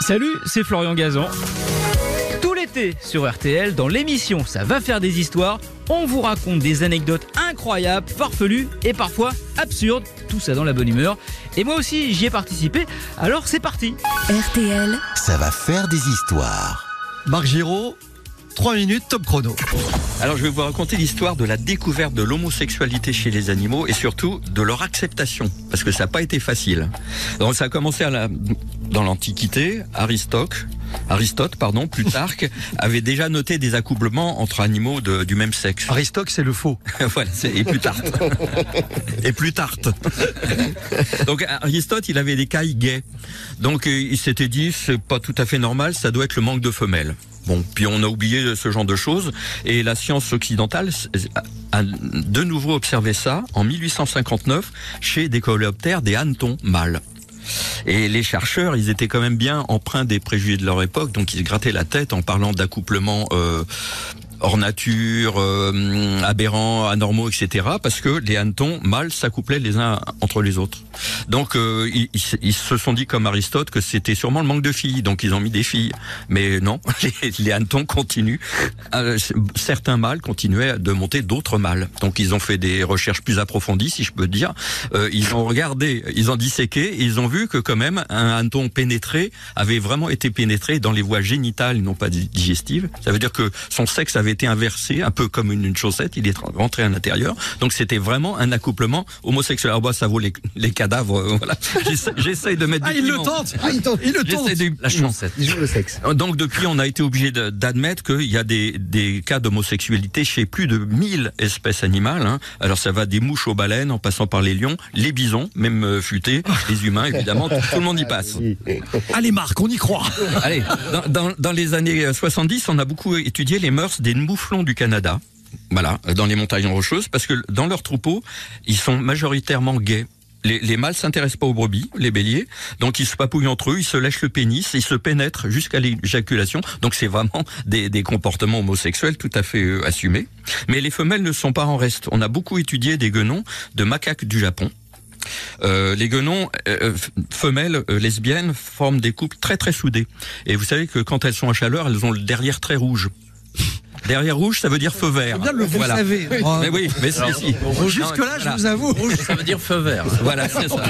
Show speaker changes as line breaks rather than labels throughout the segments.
Salut, c'est Florian Gazan. Tout l'été sur RTL, dans l'émission Ça va faire des histoires, on vous raconte des anecdotes incroyables, farfelues et parfois absurdes. Tout ça dans la bonne humeur. Et moi aussi, j'y ai participé. Alors c'est parti.
RTL,
Ça va faire des histoires.
Marc Giraud, 3 minutes top chrono.
Alors je vais vous raconter l'histoire de la découverte de l'homosexualité chez les animaux et surtout de leur acceptation, parce que ça n'a pas été facile. Donc ça a commencé à la, dans l'Antiquité, Aristote, Aristote, pardon, Plutarque, avait déjà noté des accouplements entre animaux de- du même sexe.
Aristote, c'est le faux.
voilà, c'est- et Plutarque. et Plutarque. Donc Aristote, il avait des cailles gays. Donc euh, il s'était dit, c'est pas tout à fait normal, ça doit être le manque de femelles. Bon, puis on a oublié ce genre de choses et la science occidentale a de nouveau observé ça en 1859 chez des coléoptères des hannetons mâles. Et les chercheurs, ils étaient quand même bien empreints des préjugés de leur époque, donc ils grattaient la tête en parlant d'accouplement euh, hors nature, euh, aberrants, anormaux, etc. Parce que les hannetons mâles s'accouplaient les uns entre les autres. Donc euh, ils, se sont dit comme Aristote que c'était sûrement le manque de filles, donc ils ont mis des filles. Mais non, les, les hannetons continuent. Euh, certains mâles continuaient de monter d'autres mâles. Donc ils ont fait des recherches plus approfondies, si je peux dire. Euh, ils ont regardé, ils ont disséqué, et ils ont vu que quand même un hanneton pénétré avait vraiment été pénétré dans les voies génitales, non pas digestives. Ça veut dire que son sexe avait été inversé, un peu comme une, une chaussette. Il est rentré à l'intérieur. Donc c'était vraiment un accouplement homosexuel. Alors bah, ça vaut les, les cadavres. euh, voilà. J'essaye de mettre.
Ah,
du
il le tente Ah, il tente Il le tente
de-
La chaussette. Il joue le sexe.
donc depuis, on a été obligé d'admettre qu'il y a des, des cas d'homosexualité chez plus de 1000 espèces animales. hein. Alors ça va des mouches aux baleines, en passant par les lions, les bisons, même euh, futés, les humains évidemment, tout, tout le monde y passe.
Allez Marc, on y croit
Allez, dans, dans- dans les années euh, 70, on a beaucoup étudié les mœurs des mouflons du Canada. Voilà, dans les montagnes rocheuses, parce que dans leur troupeau, ils sont majoritairement gays. Les, les mâles s'intéressent pas aux brebis, les béliers, donc ils se papouillent entre eux, ils se lèchent le pénis, ils se pénètrent jusqu'à l'éjaculation. Donc c'est vraiment des, des comportements homosexuels tout à fait euh, assumés. Mais les femelles ne sont pas en reste. On a beaucoup étudié des guenons de macaques du Japon. Euh, les guenons euh, femelles lesbiennes forment des couples très très soudés. Et vous savez que quand elles sont à chaleur, elles ont le derrière très rouge. Derrière rouge, ça veut dire feu vert.
Bien le vous
Voilà.
savez. Oh,
Mais oui, mais c'est si.
Jusque-là, je vous avoue.
Ça veut dire feu vert. Voilà, c'est ça.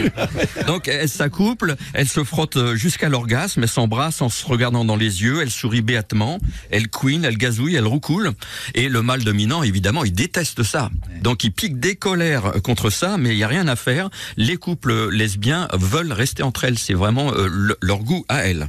Donc elles s'accouplent, elles se frottent jusqu'à l'orgasme, elles s'embrassent en se regardant dans les yeux, elles sourient béatement, elles couinent, elles gazouillent, elles roucoulent. Et le mâle dominant, évidemment, il déteste ça. Donc il pique des colères contre ça, mais il n'y a rien à faire. Les couples lesbiens veulent rester entre elles. C'est vraiment euh, le- leur goût à elles.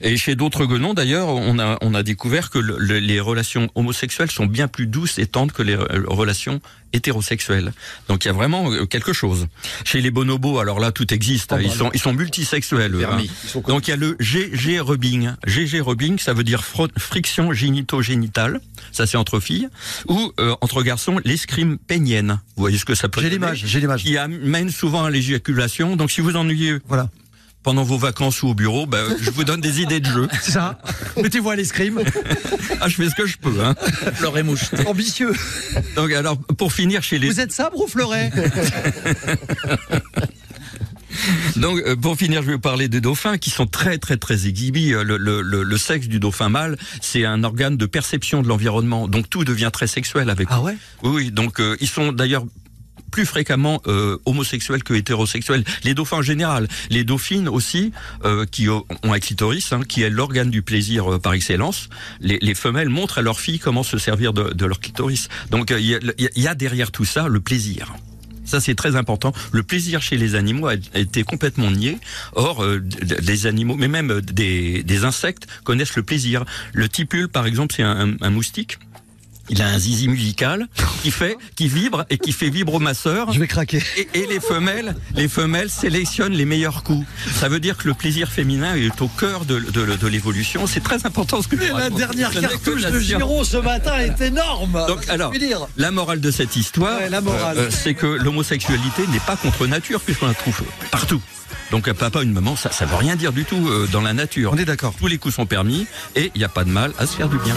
Et chez d'autres guenons, d'ailleurs, on a, on a découvert que le- le- les relations homosexuelles sont bien plus douces et tendres que les re- relations hétérosexuelles. Donc il y a vraiment euh, quelque chose. Chez les bonobos, alors là, tout existe. Ils sont, ils sont multisexuels. eux, hein. Donc il y a le GG rubbing. GG rubbing, ça veut dire friction génito-génitale. Ça, c'est entre filles. Ou euh, entre garçons, l'escrime pénienne. Vous voyez ce que ça peut
J'ai l'image, j'ai l'image.
Qui amène souvent à l'éjaculation. Donc si vous ennuyez
Voilà.
Pendant vos vacances ou au bureau, ben, je vous donne des idées de jeu.
C'est ça. Mettez-vous à l'escrime.
Ah, je fais ce que je peux. Hein.
Fleur mouche.
Ambitieux.
Donc alors, pour finir chez les
Vous êtes sabre ou fleuret?
Donc euh, pour finir, je vais vous parler des dauphins qui sont très très très exhibis. Euh, Le, le, le, le sexe du dauphin mâle, c'est un organe de perception de l'environnement. Donc tout devient très sexuel avec.
Ah ouais?
Oui, oui. Donc euh, ils sont d'ailleurs plus fréquemment euh, homosexuels que hétérosexuels. Les dauphins en général, les dauphines aussi, euh, qui ont un clitoris, hein, qui est l'organe du plaisir euh, par excellence. Les, les femelles montrent à leurs filles comment se servir de, leur clitoris. Donc euh, il y, a, il y a- derrière tout ça le plaisir. Ça, c'est très important. Le plaisir chez les animaux a été complètement nié. Or, euh, les animaux, mais même euh, des, insectes, connaissent le plaisir. Le tipule, par exemple, c'est un moustique. Il a un zizi musical qui fait, qui vibre et qui fait vibromasseur.
Je vais craquer.
Et, et les femelles, les femelles sélectionnent les meilleurs coups. Ça veut dire que le plaisir féminin est au cœur de, de, de l'évolution. C'est très important ce que je
La dernière cartouche de. Giraud ce matin est énorme.
Donc, alors. La morale de cette histoire,
Ouais,
euh, euh, c'est que l'homosexualité n'est pas contre nature puisqu'on la trouve partout. Donc un papa, une maman, ça, ça veut rien dire du tout euh, dans la nature.
On est d'accord.
Tous les coups sont permis et il n'y a pas de mal à se faire du bien.